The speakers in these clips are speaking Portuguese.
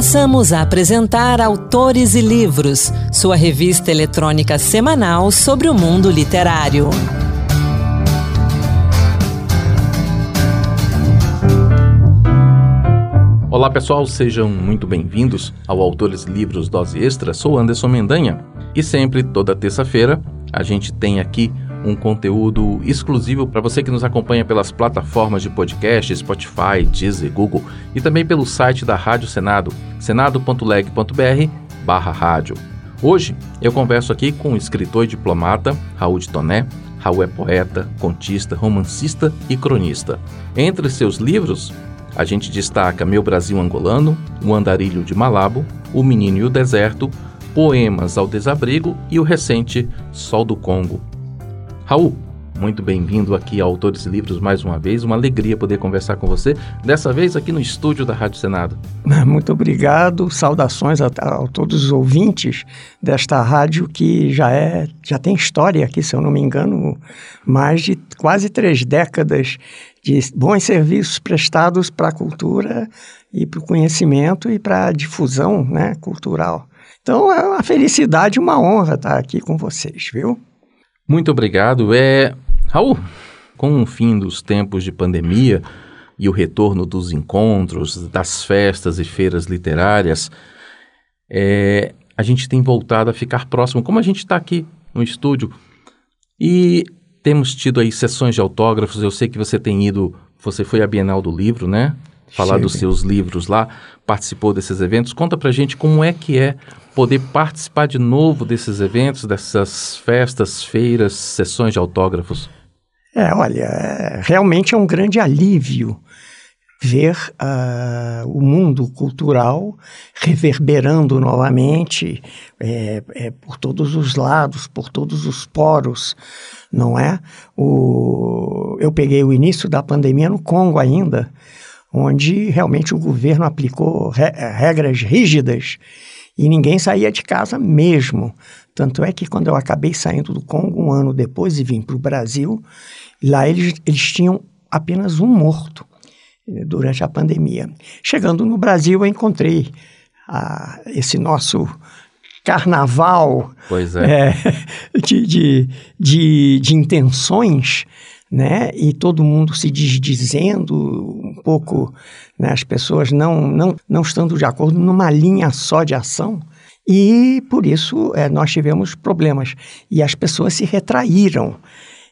Passamos a apresentar Autores e Livros, sua revista eletrônica semanal sobre o mundo literário. Olá pessoal, sejam muito bem-vindos ao Autores e Livros Dose Extra. Sou Anderson Mendanha e sempre, toda terça-feira, a gente tem aqui um conteúdo exclusivo para você que nos acompanha pelas plataformas de podcast, Spotify, Deezer, Google e também pelo site da Rádio Senado, senado.leg.br barra rádio. Hoje eu converso aqui com o escritor e diplomata Raul de Toné. Raul é poeta, contista, romancista e cronista. Entre seus livros, a gente destaca Meu Brasil Angolano, O Andarilho de Malabo, O Menino e o Deserto, Poemas ao Desabrigo e o recente Sol do Congo. Raul, muito bem-vindo aqui a Autores Livros mais uma vez. Uma alegria poder conversar com você, dessa vez aqui no estúdio da Rádio Senado. Muito obrigado. Saudações a, a, todos os ouvintes desta rádio que já é já tem história aqui, se eu não me engano, mais de quase três décadas de bons serviços prestados para a cultura e para o conhecimento e para a difusão né, cultural. Então é uma felicidade, uma honra estar aqui com vocês, viu? Muito obrigado. É, Raul, com o fim dos tempos de pandemia e o retorno dos encontros, das festas e feiras literárias, é, a gente tem voltado a ficar próximo, como a gente está aqui no estúdio. E temos tido aí sessões de autógrafos. Eu sei que você tem ido, você foi à Bienal do Livro, né? Falar Chega. dos seus livros lá, participou desses eventos. Conta pra gente como é que é poder participar de novo desses eventos, dessas festas, feiras, sessões de autógrafos? É, olha, é, realmente é um grande alívio ver uh, o mundo cultural reverberando novamente é, é, por todos os lados, por todos os poros, não é? O, eu peguei o início da pandemia no Congo ainda, onde realmente o governo aplicou re, regras rígidas e ninguém saía de casa mesmo. Tanto é que quando eu acabei saindo do Congo um ano depois e vim para o Brasil, lá eles, eles tinham apenas um morto eh, durante a pandemia. Chegando no Brasil, eu encontrei ah, esse nosso carnaval é. É, de, de, de, de intenções né? E todo mundo se desdizendo um pouco, né? As pessoas não, não, não estando de acordo numa linha só de ação. E por isso é, nós tivemos problemas. E as pessoas se retraíram.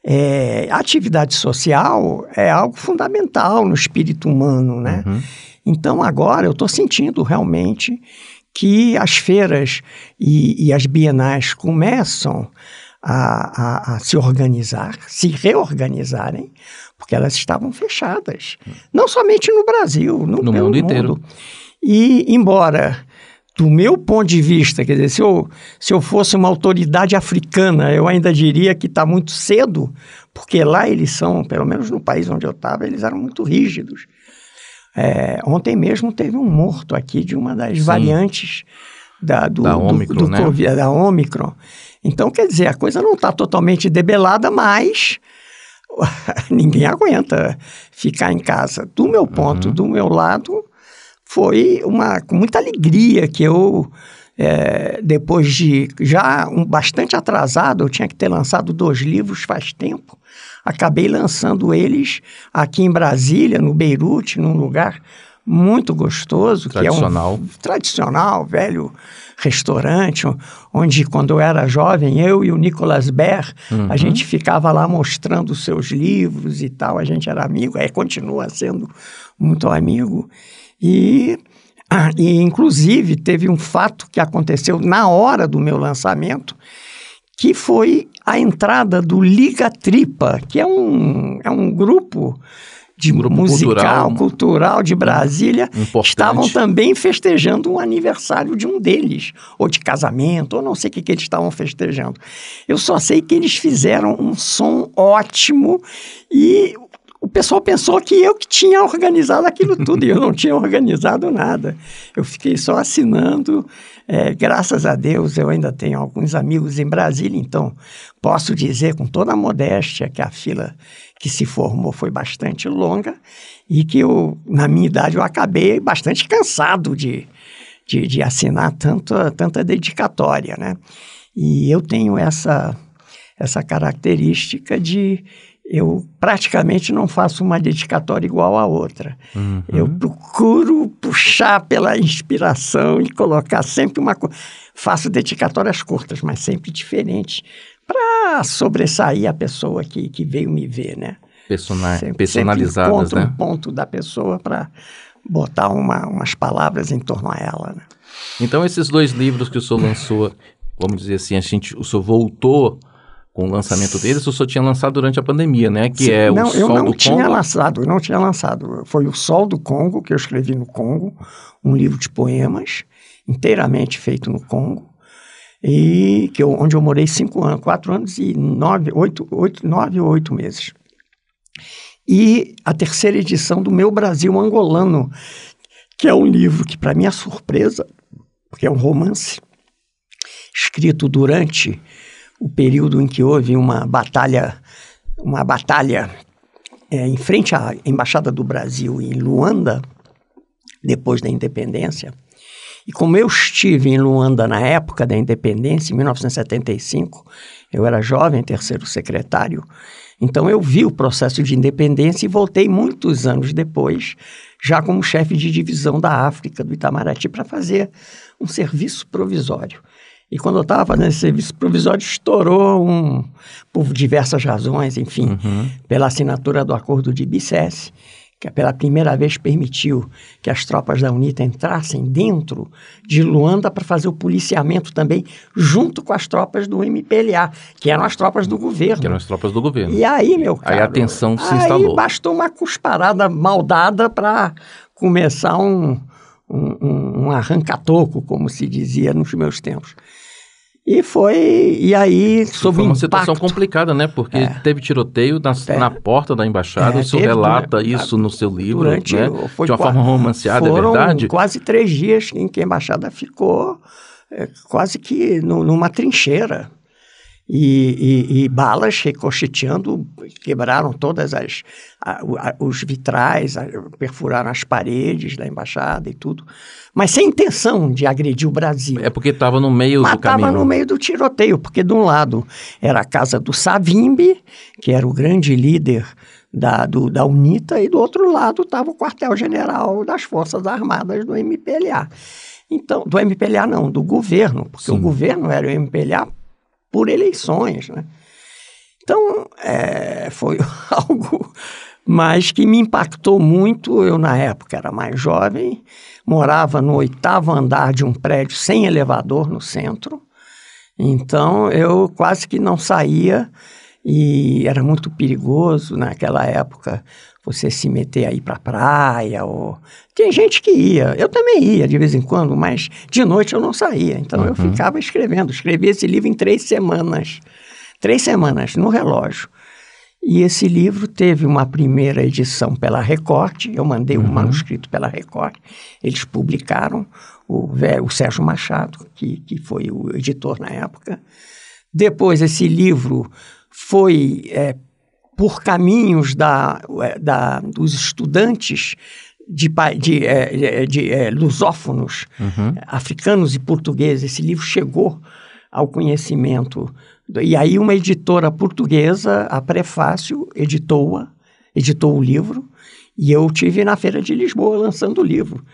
É, a atividade social é algo fundamental no espírito humano, né? Uhum. Então agora eu estou sentindo realmente que as feiras e, e as bienais começam a, a, a, se organizar, se reorganizarem, porque elas estavam fechadas. Não somente no Brasil, no, no mundo, mundo inteiro. E, embora, do meu ponto de vista, quer dizer, se eu, se eu fosse uma autoridade africana, eu ainda diria que está muito cedo, porque lá eles são, pelo menos no país onde eu estava, eles eram muito rígidos. É, ontem mesmo teve um morto aqui de uma das Sim. variantes da, do, da Omicron, do, do né? COVID, da Omicron. Então, quer dizer, a coisa não está totalmente debelada, mas ninguém aguenta ficar em casa. Do meu ponto, uhum. do meu lado, foi uma com muita alegria que eu é, depois de já um, bastante atrasado, eu tinha que ter lançado dois livros faz tempo. Acabei lançando eles aqui em Brasília, no Beirute, num lugar muito gostoso, que é um tradicional, velho restaurante, onde quando eu era jovem, eu e o Nicolas Ber, uhum. a gente ficava lá mostrando os seus livros e tal, a gente era amigo, é, continua sendo muito amigo. E, e, inclusive, teve um fato que aconteceu na hora do meu lançamento, que foi a entrada do Liga Tripa, que é um, é um grupo de um musical, cultural, cultural de Brasília, importante. estavam também festejando um aniversário de um deles, ou de casamento, ou não sei o que, que eles estavam festejando. Eu só sei que eles fizeram um som ótimo e o pessoal pensou que eu que tinha organizado aquilo tudo e eu não tinha organizado nada. Eu fiquei só assinando. É, graças a Deus eu ainda tenho alguns amigos em Brasília, então posso dizer com toda a modéstia que a fila que se formou foi bastante longa e que eu, na minha idade, eu acabei bastante cansado de, de, de assinar tanta, tanta dedicatória, né? E eu tenho essa, essa característica de eu praticamente não faço uma dedicatória igual a outra. Uhum. Eu procuro puxar pela inspiração e colocar sempre uma coisa. Faço dedicatórias curtas, mas sempre diferentes, para sobressair a pessoa que, que veio me ver, né? Persona sempre, personalizadas, sempre né? um ponto da pessoa para botar uma, umas palavras em torno a ela, né? Então, esses dois livros que o senhor lançou, vamos dizer assim, a gente, o senhor voltou com o lançamento deles, o senhor tinha lançado durante a pandemia, né? Que Sim, é não, o Sol eu não do tinha Congo. lançado, eu não tinha lançado. Foi o Sol do Congo que eu escrevi no Congo, um livro de poemas inteiramente feito no Congo e que eu, onde eu morei cinco anos, quatro anos e nove, oito, oito, nove ou oito meses. E a terceira edição do Meu Brasil Angolano, que é um livro que, para minha surpresa, porque é um romance escrito durante o período em que houve uma batalha, uma batalha é, em frente à embaixada do Brasil em Luanda, depois da independência. E como eu estive em Luanda na época da independência, em 1975, eu era jovem, terceiro secretário, então eu vi o processo de independência e voltei muitos anos depois, já como chefe de divisão da África do Itamaraty, para fazer um serviço provisório. E quando eu estava fazendo esse serviço provisório, estourou um, por diversas razões, enfim, uhum. pela assinatura do acordo de Bicesse, que pela primeira vez permitiu que as tropas da UNITA entrassem dentro de Luanda para fazer o policiamento também, junto com as tropas do MPLA, que eram as tropas do governo. Que eram as tropas do governo. E aí, meu caro... Aí a tensão se instalou. Aí bastou uma cusparada maldada para começar um, um, um arranca-toco, como se dizia nos meus tempos. E foi, e aí, sob Foi uma impacto, situação complicada, né? Porque é. teve tiroteio na, é. na porta da embaixada, é, o senhor relata isso no seu livro, durante, né? Foi de uma forma romanceada, é verdade? quase três dias em que a embaixada ficou é, quase que no, numa trincheira e, e, e, balas ricocheteando, quebraram todas as a, a, os vitrais, a, perfuraram as paredes da embaixada e tudo, mas sem intenção de agredir o Brasil. É porque estava no meio mas do caminho. Estava no meio do tiroteio, porque de um lado era a casa do Savimbi, que era o grande líder da, do, da UNITA, e do outro lado estava o quartel-general das Forças Armadas do MPLA. Então, do MPLA não, do governo, porque Sim. o governo era o MPLA por eleições, né? Então, é, foi algo mas que me impactou muito. Eu, na época, era mais jovem, morava no oitavo andar de um prédio sem elevador no centro. Então, eu quase que não saía e era muito perigoso naquela época você se meter aí para praia ou tem gente que ia eu também ia de vez em quando mas de noite eu não saía então uhum. eu ficava escrevendo escrevi esse livro em três semanas três semanas no relógio e esse livro teve uma primeira edição pela Record eu mandei uhum. um manuscrito pela Record eles publicaram o, o Sérgio Machado que, que foi o editor na época depois esse livro foi é, por caminhos da, é, da, dos estudantes de, de, é, de é, lusófonos, uhum. africanos e portugueses. Esse livro chegou ao conhecimento. E aí uma editora portuguesa, a Prefácio, editou-a, editou o livro, e eu tive na Feira de Lisboa lançando o livro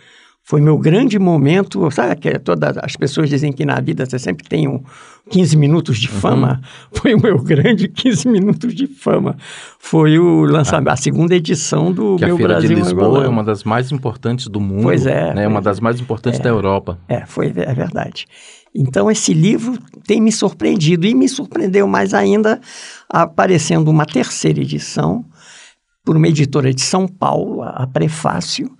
foi meu grande momento. Sabe que todas as pessoas dizem que na vida você sempre tem um 15 minutos de fama? Uhum. Foi o meu grande 15 minutos de fama. Foi o lançamento, ah. a segunda edição do que meu a Feira Brasil de Lisboa é uma das mais importantes do mundo. Pois é. Né? Uma das mais importantes é, da Europa. É, foi, é verdade. Então, esse livro tem me surpreendido e me surpreendeu mais ainda aparecendo uma terceira edição por uma editora de São Paulo, a Prefácio,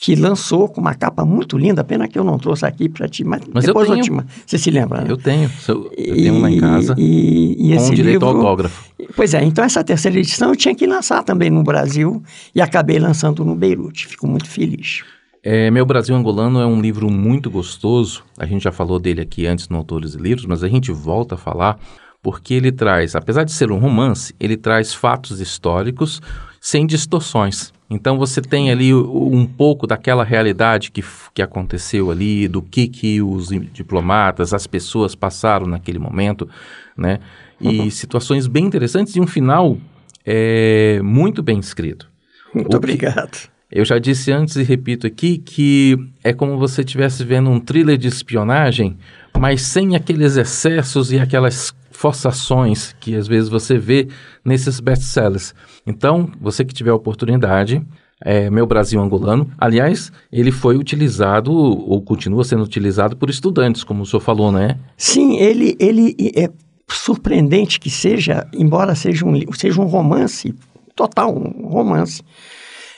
que lançou com uma capa muito linda, pena que eu não trouxe aqui para ti, mas, mas depois eu, tenho. eu te... Você se lembra, né? Eu tenho, eu, tenho uma em casa e, e com esse direito livro, ao autógrafo. Pois é, então essa terceira edição eu tinha que lançar também no Brasil e acabei lançando no Beirute, fico muito feliz. É, Meu Brasil Angolano é um livro muito gostoso, a gente já falou dele aqui antes no Autores e Livros, mas a gente volta a falar porque ele traz, apesar de ser um romance, ele traz fatos históricos sem distorções. Então você tem ali um pouco daquela realidade que, que aconteceu ali, do que, que os diplomatas, as pessoas passaram naquele momento, né? E uhum. situações bem interessantes e um final é, muito bem escrito. Muito o obrigado. Que, eu já disse antes e repito aqui que é como você estivesse vendo um thriller de espionagem, mas sem aqueles excessos e aquelas forçações que às vezes você vê nesses best-sellers. Então, você que tiver a oportunidade, é, Meu Brasil Angolano. Aliás, ele foi utilizado ou continua sendo utilizado por estudantes, como o senhor falou, né? Sim, ele, ele é surpreendente que seja, embora seja um, seja um romance, total, um romance,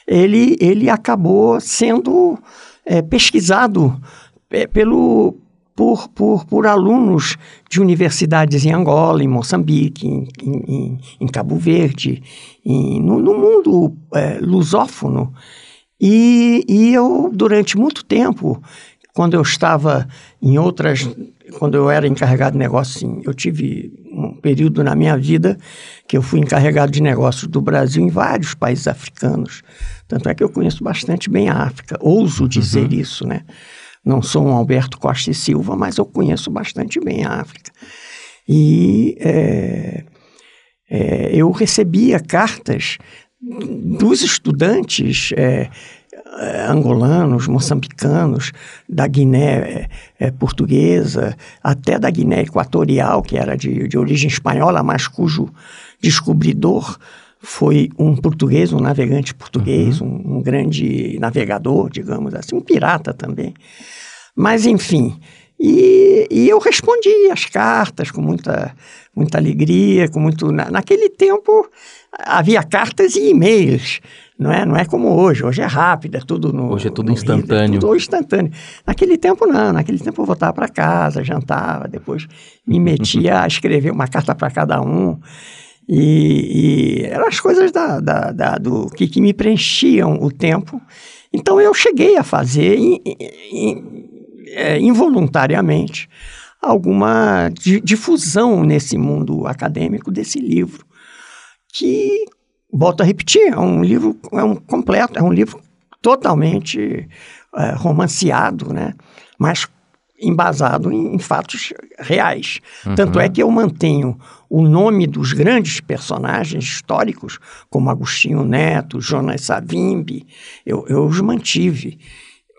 ele, ele acabou sendo é, pesquisado é, pelo, por, por, por alunos de universidades em Angola, em Moçambique, em, em, em Cabo Verde, em, no, no, mundo é, lusófono. E, e eu, durante muito tempo, quando eu estava em outras, quando eu era encarregado de negócio, eu tive um período na minha vida que eu fui encarregado de negócios do Brasil em vários países africanos. Tanto é que eu conheço bastante bem a África, ouso dizer uhum. isso, né? Não sou um Alberto Costa e Silva, mas eu conheço bastante bem a África. E é, é, eu recebia cartas dos estudantes é angolanos, moçambicanos, da Guiné é, portuguesa, até da Guiné Equatorial, que era de, de origem espanhola, mas cujo descobridor foi um português, um navegante português, uhum. um, um, grande navegador, digamos assim, um pirata também. Mas, enfim, e, e, eu respondi as cartas com muita, muita alegria, com muito... Na, naquele tempo havia cartas e e-mails, não é? Não é como hoje, hoje é rápido, é tudo no... Hoje é tudo instantâneo. é tudo instantâneo. Naquele tempo não, naquele tempo eu voltava para casa, jantava, depois me metia a escrever uma carta para cada um, e, e eram as coisas da, da, da do que, que, me preenchiam o tempo. Então eu cheguei a fazer in, in, é, involuntariamente alguma difusão nesse mundo acadêmico desse livro, que, volto a repetir, é um livro é um completo, é um livro totalmente é, romanceado, né? mas embasado em, em fatos reais. Uhum. Tanto é que eu mantenho o nome dos grandes personagens históricos, como Agostinho Neto, Jonas Savimbi, eu, eu os mantive.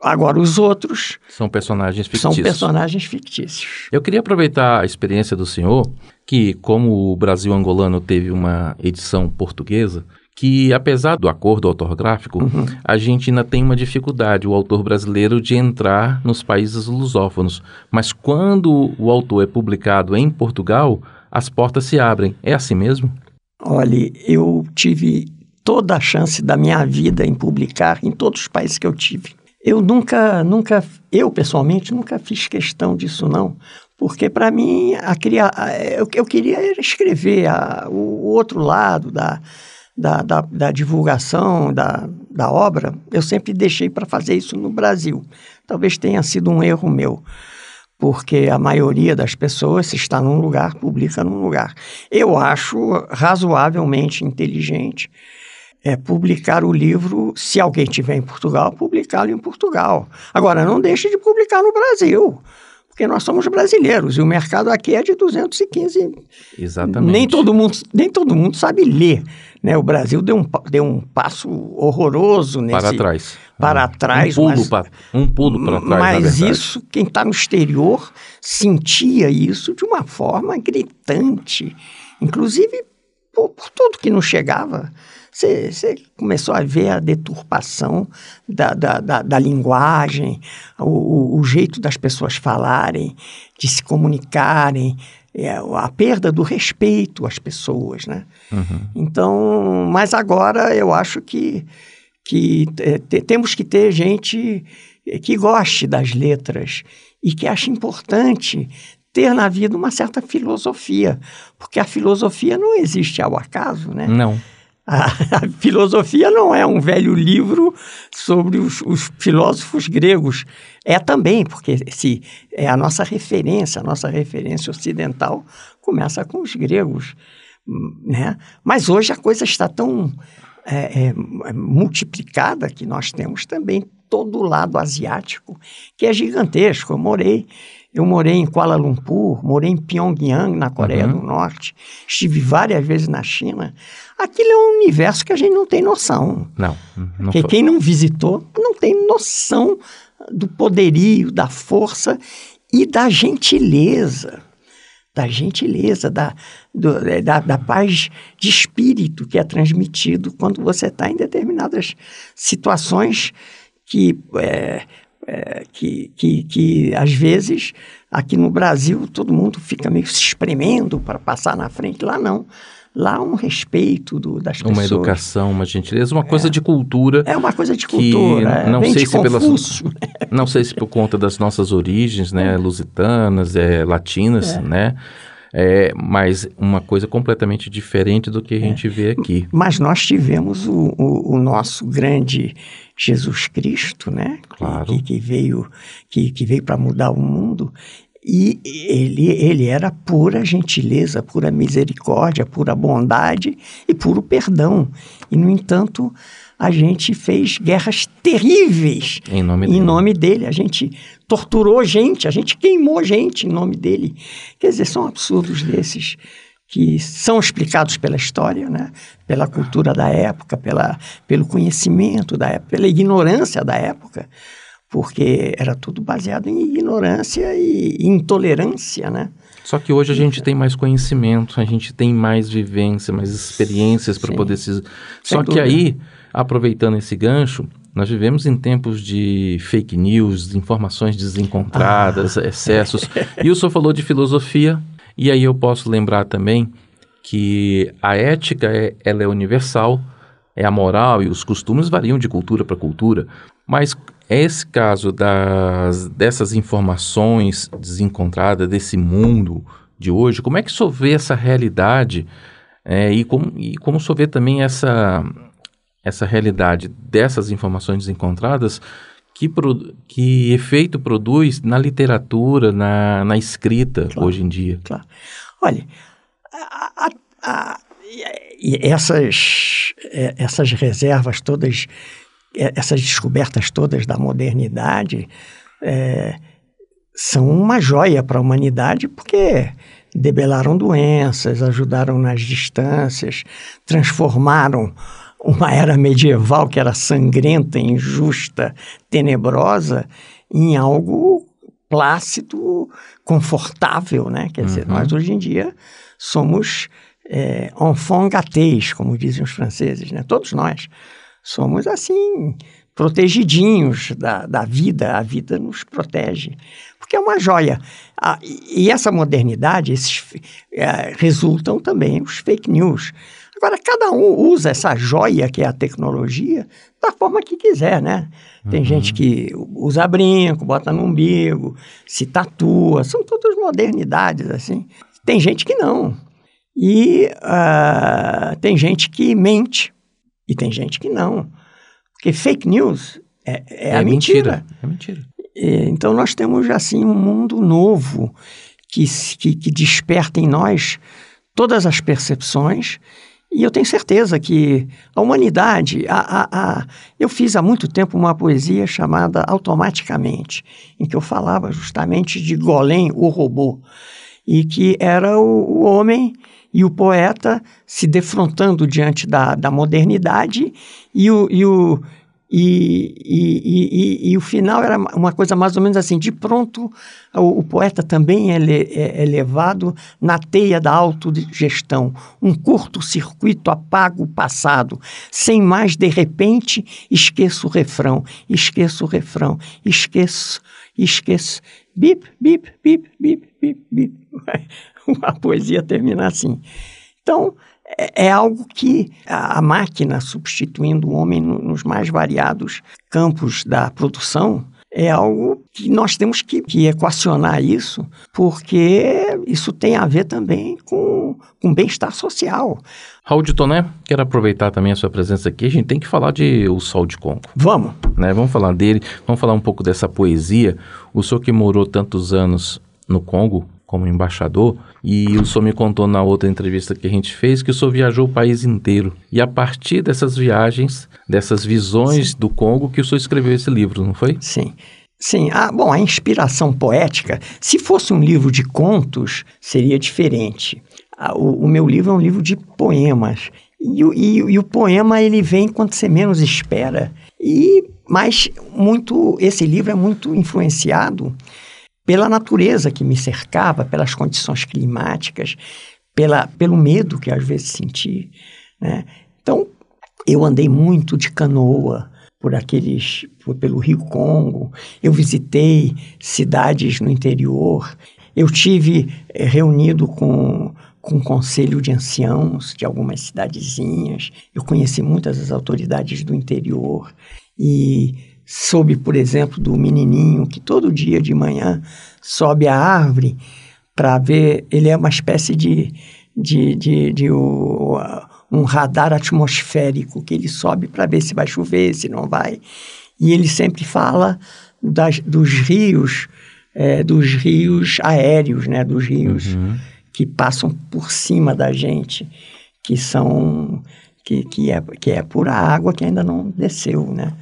Agora, os outros. São personagens fictícios. São personagens fictícios. Eu queria aproveitar a experiência do senhor, que, como o Brasil angolano teve uma edição portuguesa, que apesar do acordo ortográfico, uhum. a gente ainda tem uma dificuldade, o autor brasileiro, de entrar nos países lusófonos. Mas quando o autor é publicado em Portugal, as portas se abrem. É assim mesmo? Olha, eu tive toda a chance da minha vida em publicar em todos os países que eu tive. Eu nunca, nunca, eu pessoalmente nunca fiz questão disso não, porque para mim a, a, eu, eu queria escrever a, o, o outro lado da da, da, da divulgação da, da obra, eu sempre deixei para fazer isso no Brasil. Talvez tenha sido um erro meu, porque a maioria das pessoas, se está num lugar, publica num lugar. Eu acho razoavelmente inteligente é publicar o livro, se alguém tiver em Portugal, publicá-lo em Portugal. Agora, não deixe de publicar no Brasil porque nós somos brasileiros e o mercado aqui é de 215. Exatamente. Nem todo mundo, nem todo mundo sabe ler. Né? O Brasil deu um, deu um passo horroroso nesse... Para trás. Para hum. trás. Um pulo, mas, para, um pulo para trás, Mas isso, quem está no exterior sentia isso de uma forma gritante. Inclusive por, por tudo que não chegava. Você, começou a ver a deturpação da, da, da, da linguagem, o, o, jeito das pessoas falarem, de se comunicarem, é, a perda do respeito às pessoas, né? Uhum. Então, mas agora eu acho que, que é, temos que ter gente que goste das letras e que ache importante ter na vida uma certa filosofia, porque a filosofia não existe ao acaso, né? Não. A, a, filosofia não é um velho livro sobre os, os, filósofos gregos. É também, porque se é a nossa referência, a nossa referência ocidental começa com os gregos, né? Mas hoje a coisa está tão é, é, multiplicada que nós temos também todo o lado asiático, que é gigantesco. Eu morei, eu morei em Kuala Lumpur, morei em Pyongyang, na Coreia uhum. do Norte, estive várias vezes na China. Aquilo é um universo que a gente não tem noção. Não. não Porque quem não visitou não tem noção do poderio, da força e da gentileza da gentileza, da, do, da, da, paz de espírito que é transmitido quando você está em determinadas situações que, é, é, que, que, que, às vezes, aqui no Brasil, todo mundo fica meio se espremendo para passar na frente. Lá não lá um respeito do, das uma pessoas. Uma educação, uma gentileza, uma coisa é. de cultura. É uma coisa de cultura. É, não sei se pelas, não sei se por conta das nossas origens, né, lusitanas, é, latinas, é. né? É, mas uma coisa completamente diferente do que a gente vê aqui. Mas nós tivemos o, o, o nosso grande Jesus Cristo, né? Claro. Que, que veio, que, que veio para mudar o mundo. E ele, ele era pura gentileza, pura misericórdia, pura bondade e puro perdão. E, no entanto, a gente fez guerras terríveis em nome, em dele. nome dele. A gente torturou gente, a gente queimou gente em nome dele. Quer dizer, são absurdos desses que são explicados pela história, né? pela cultura da época, pela, pelo conhecimento da época, pela ignorância da época porque era tudo baseado em ignorância e intolerância, né? Só que hoje a gente tem mais conhecimento, a gente tem mais vivência, mais experiências para poder se. Só dúvida. que aí, aproveitando esse gancho, nós vivemos em tempos de fake news, informações desencontradas, ah. excessos. e o senhor falou de filosofia, e aí eu posso lembrar também que a ética é, ela é universal, é a moral e os costumes variam de cultura para cultura, mas esse caso das, dessas informações desencontradas, desse mundo de hoje, como é que o vê essa realidade é, e, como, e como o vê também essa, essa realidade dessas informações desencontradas que, pro, que efeito produz na literatura, na, na escrita claro, hoje em dia? Claro. Olha, a, a, a, essas, é, essas reservas todas é, essas descobertas todas da modernidade é, são uma joia para a humanidade porque debelaram doenças, ajudaram nas distâncias, transformaram uma era medieval que era sangrenta, injusta, tenebrosa, em algo plácido, confortável, né? Quer uhum. dizer, nós hoje em dia somos é, enfants gâtés, como dizem os franceses, né? Todos nós somos assim, protegidinhos da, da vida, a vida nos protege. Porque é uma joia. Ah, e essa modernidade, esses, é, resultam também os fake news. Agora, cada um usa essa joia que é a tecnologia da forma que quiser, né? Tem uhum. gente que usa brinco, bota no umbigo, se tatua, são todas modernidades, assim. Tem gente que não. E uh, tem gente que mente, e tem gente que não. Porque fake news é, é, é a mentira. mentira. É mentira. E, então nós temos assim um mundo novo que, que, que desperta em nós todas as percepções e eu tenho certeza que a humanidade. A, a, a, eu fiz há muito tempo uma poesia chamada Automaticamente, em que eu falava justamente de Golem, o robô, e que era o, o homem e o poeta se defrontando diante da, da modernidade e o, e o, e, e, e, e, o final era uma coisa mais ou menos assim: de pronto, o, o poeta também é, le, é, é, levado na teia da autogestão. Um curto-circuito apaga o passado. Sem mais, de repente, esqueço o refrão, esqueço o refrão, esqueço, esqueço. Bip, bip, bip, bip, bip, bip. a poesia termina assim. Então, é, é algo que a, a, máquina substituindo o homem no, nos mais variados campos da produção é algo que nós temos que, que, equacionar isso, porque isso tem a ver também com, com bem-estar social. Raul de Toné, quero aproveitar também a sua presença aqui. A gente tem que falar de O Sol de Congo. Vamos. Né? Vamos falar dele, vamos falar um pouco dessa poesia. O senhor que morou tantos anos no Congo, como embaixador, e o senhor me contou na outra entrevista que a gente fez que o senhor viajou o país inteiro. E a partir dessas viagens, dessas visões Sim. do Congo, que o senhor escreveu esse livro, não foi? Sim. Sim, ah, bom, a inspiração poética, se fosse um livro de contos, seria diferente. Ah, o, o, meu livro é um livro de poemas. E, e, e, o poema, ele vem quando você menos espera. E, mas muito, esse livro é muito influenciado pela natureza que me cercava, pelas condições climáticas, pela, pelo medo que às vezes senti. Né? Então, eu andei muito de canoa por aqueles, por, pelo Rio Congo, eu visitei cidades no interior, eu tive é, reunido com com o conselho de anciãos de algumas cidadezinhas. Eu conheci muitas das autoridades do interior e soube, por exemplo, do menininho que todo dia de manhã sobe a árvore para ver. Ele é uma espécie de, de, de, de o, um radar atmosférico que ele sobe para ver se vai chover, se não vai. E ele sempre fala das, dos rios, é, dos rios aéreos, né, dos rios uhum. que passam por cima da gente, que são que, que, é, que é pura água que ainda não desceu, né?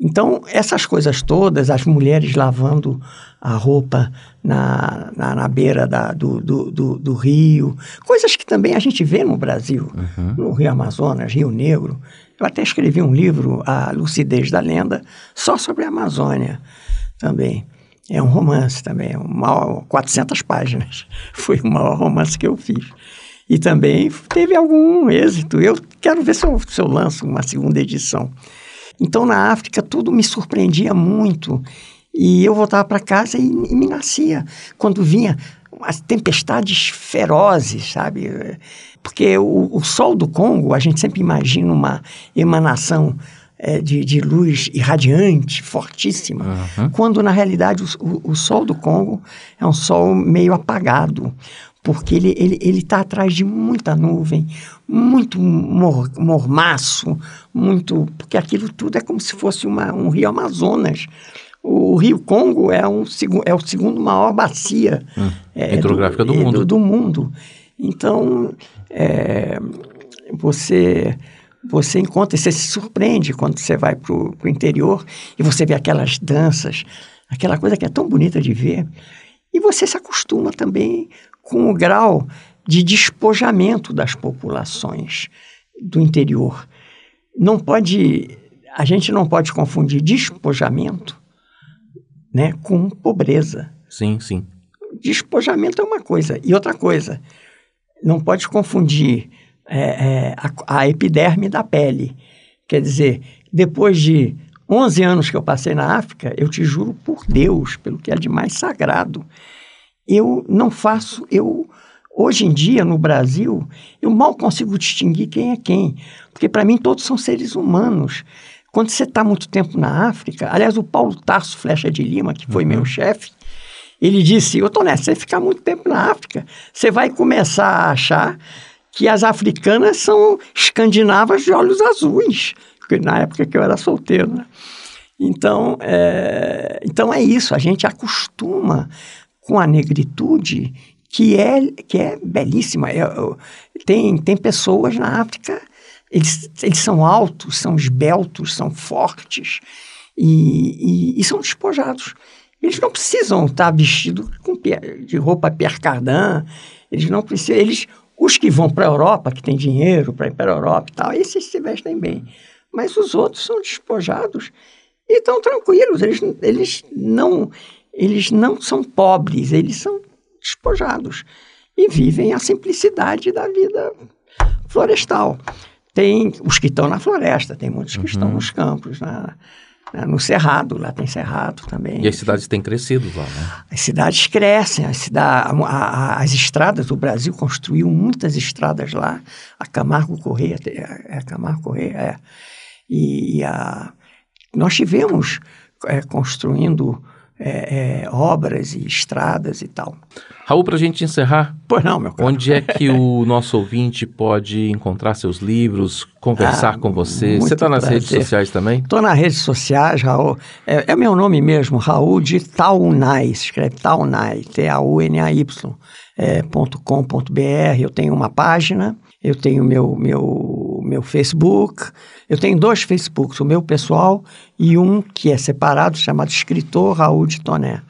Então, essas coisas todas, as mulheres lavando a roupa na, na, na beira da, do, do, do, do, rio, coisas que também a gente vê no Brasil, uhum. no Rio Amazonas, Rio Negro. Eu até escrevi um livro, A Lucidez da Lenda, só sobre a Amazônia também. É um romance também, é uma, 400 páginas. Foi o maior romance que eu fiz. E também teve algum êxito. Eu quero ver se eu, se eu lanço uma segunda edição. Então, na África, tudo me surpreendia muito. E eu voltava para casa e, e, me nascia. Quando vinha as tempestades ferozes, sabe? Porque o, o, sol do Congo, a gente sempre imagina uma emanação é, de, de, luz irradiante, fortíssima, uhum. quando na realidade o, o, sol do Congo é um sol meio apagado, porque ele está ele, ele tá atrás de muita nuvem, muito mor, mormaço, muito. Porque aquilo tudo é como se fosse uma, um rio Amazonas. O Rio Congo é, um, é o segundo maior bacia hum, é, hidrográfica do, do, mundo. Do, do mundo. Então, é, você você encontra, você se surpreende quando você vai para o interior e você vê aquelas danças, aquela coisa que é tão bonita de ver. E você se acostuma também com o grau de despojamento das populações do interior. Não pode, a gente não pode confundir despojamento, né, com pobreza. Sim, sim. Despojamento é uma coisa e outra coisa. Não pode confundir é, é, a, a epiderme da pele. Quer dizer, depois de 11 anos que eu passei na África, eu te juro por Deus, pelo que é de mais sagrado, eu não faço, eu hoje em dia no Brasil, eu mal consigo distinguir quem é quem, porque para mim todos são seres humanos. Quando você está muito tempo na África, aliás, o Paulo Tarso Flecha de Lima, que foi uhum. meu chefe, ele disse: Ô Toné, você ficar muito tempo na África, você vai começar a achar que as africanas são escandinavas de olhos azuis, porque na época que eu era solteiro, né? Então é, então é isso, a gente acostuma com a negritude que é, que é belíssima. É, tem, tem pessoas na África, eles, eles são altos, são esbeltos, são fortes e, e, e são despojados. Eles não precisam estar vestidos com, de roupa Pierre Cardin, eles não precisam, eles, os que vão para a Europa, que têm dinheiro para ir para a Europa e tal, esses se vestem bem. Mas os outros são despojados e estão tranquilos, eles, eles não eles não são pobres, eles são despojados e vivem a simplicidade da vida florestal. Tem os que estão na floresta, tem muitos que uhum. estão nos campos, na, na, no cerrado, lá tem cerrado também. E as cidades têm crescido lá, né? As cidades crescem, a cidade, a, a, as estradas, o Brasil construiu muitas estradas lá, a Camargo Correia, é, a Camargo Correia, é, e a, nós tivemos é, construindo é, é, obras e estradas e tal. Raul, para a gente encerrar, pois não, meu caro. onde é que o nosso ouvinte pode encontrar seus livros, conversar ah, com você? Você está nas redes sociais também? Estou nas redes sociais, Raul. É, é, meu nome mesmo, Raul de Taunay, escreve Taunay, T-A-U-N-A-Y, é, .com.br. Eu tenho uma página, eu tenho meu, meu, meu Facebook, eu tenho dois Facebooks, o meu pessoal e um que é separado, chamado Escritor Raul de Toné.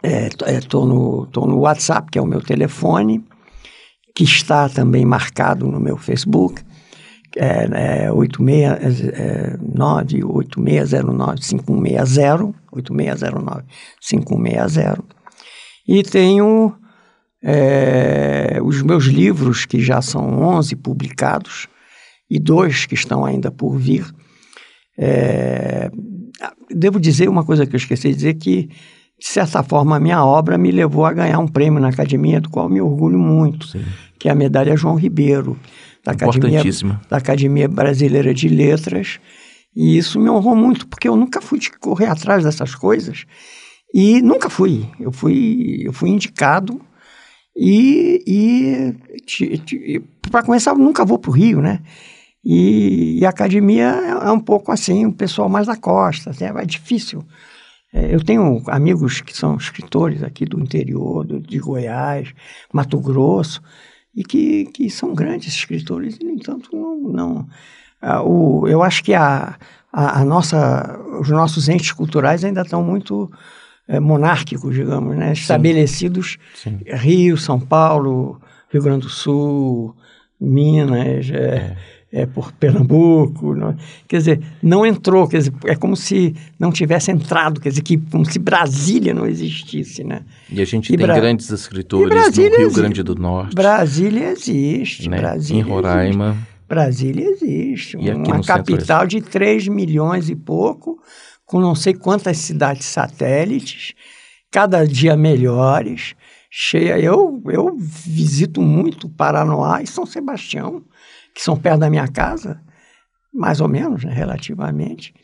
Estou é, no, tô no WhatsApp, que é o meu telefone, que está também marcado no meu Facebook, é, é 869 8609 5160, 8609 5160. E tenho é, os meus livros, que já são 11 publicados, e dois que estão ainda por vir. É, devo dizer uma coisa que eu esqueci de dizer, que de certa forma, a minha obra me levou a ganhar um prêmio na academia, do qual me orgulho muito, Sim. que é a medalha João Ribeiro, da academia, da academia Brasileira de Letras. E isso me honrou muito, porque eu nunca fui correr atrás dessas coisas. E nunca fui. Eu fui, eu fui indicado e, e para começar, eu nunca vou para o Rio, né? E, e, a academia é, é, um pouco assim, o pessoal mais da costa, assim, é difícil é, eu tenho amigos que são escritores aqui do interior, do, de Goiás, Mato Grosso, e que, que são grandes escritores, e, no entanto, não. não ah, o, eu acho que a, a, a, nossa, os nossos entes culturais ainda estão muito é, monárquicos, digamos, né? estabelecidos Sim. Rio, São Paulo, Rio Grande do Sul, Minas. É, é é, por Pernambuco. Não, quer dizer, não entrou, quer dizer, é como se não tivesse entrado, quer dizer, que, como se Brasília não existisse, né? E a gente e tem Bra... grandes escritores no Rio existe. Grande do Norte. Brasília existe. Né? Brasília em Roraima. Existe. Brasília existe. Uma capital de 3 milhões e pouco, com não sei quantas cidades satélites, cada dia melhores, cheia. Eu, eu visito muito Paranoá e São Sebastião que são perto da minha casa, mais ou menos, né, relativamente.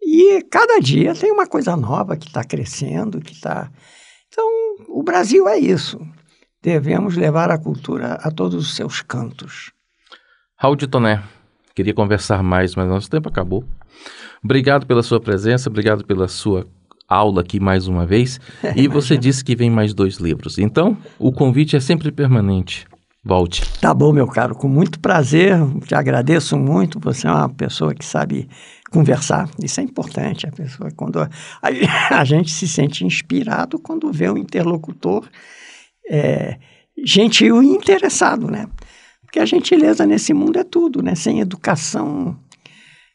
E cada dia tem uma coisa nova que está crescendo, que está. Então, o Brasil é isso. Devemos levar a cultura a todos os seus cantos. Raul de Toné, queria conversar mais, mas nosso tempo acabou. Obrigado pela sua presença, obrigado pela sua aula aqui mais uma vez. E você disse que vem mais dois livros. Então, o convite é sempre permanente. Volte. Tá bom, meu caro, com muito prazer, te agradeço muito. Você é uma pessoa que sabe conversar, isso é importante. A pessoa, quando a, a gente se sente inspirado quando vê um interlocutor é, gentil e interessado, né? Porque a gentileza nesse mundo é tudo, né? Sem educação,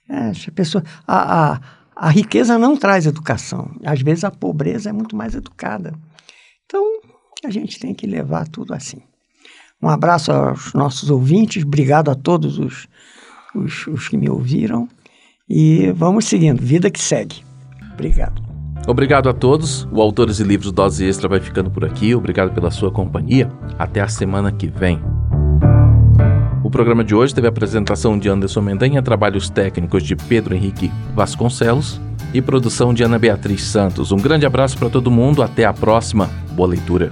é, a pessoa, a, a, a riqueza não traz educação. Às vezes a pobreza é muito mais educada. Então, a gente tem que levar tudo assim. Um abraço aos nossos ouvintes, obrigado a todos os, os, os que me ouviram. E vamos seguindo, vida que segue. Obrigado. Obrigado a todos. O Autores e Livros Dose Extra vai ficando por aqui. Obrigado pela sua companhia. Até a semana que vem. O programa de hoje teve a apresentação de Anderson Mendanha, trabalhos técnicos de Pedro Henrique Vasconcelos e produção de Ana Beatriz Santos. Um grande abraço para todo mundo. Até a próxima. Boa leitura.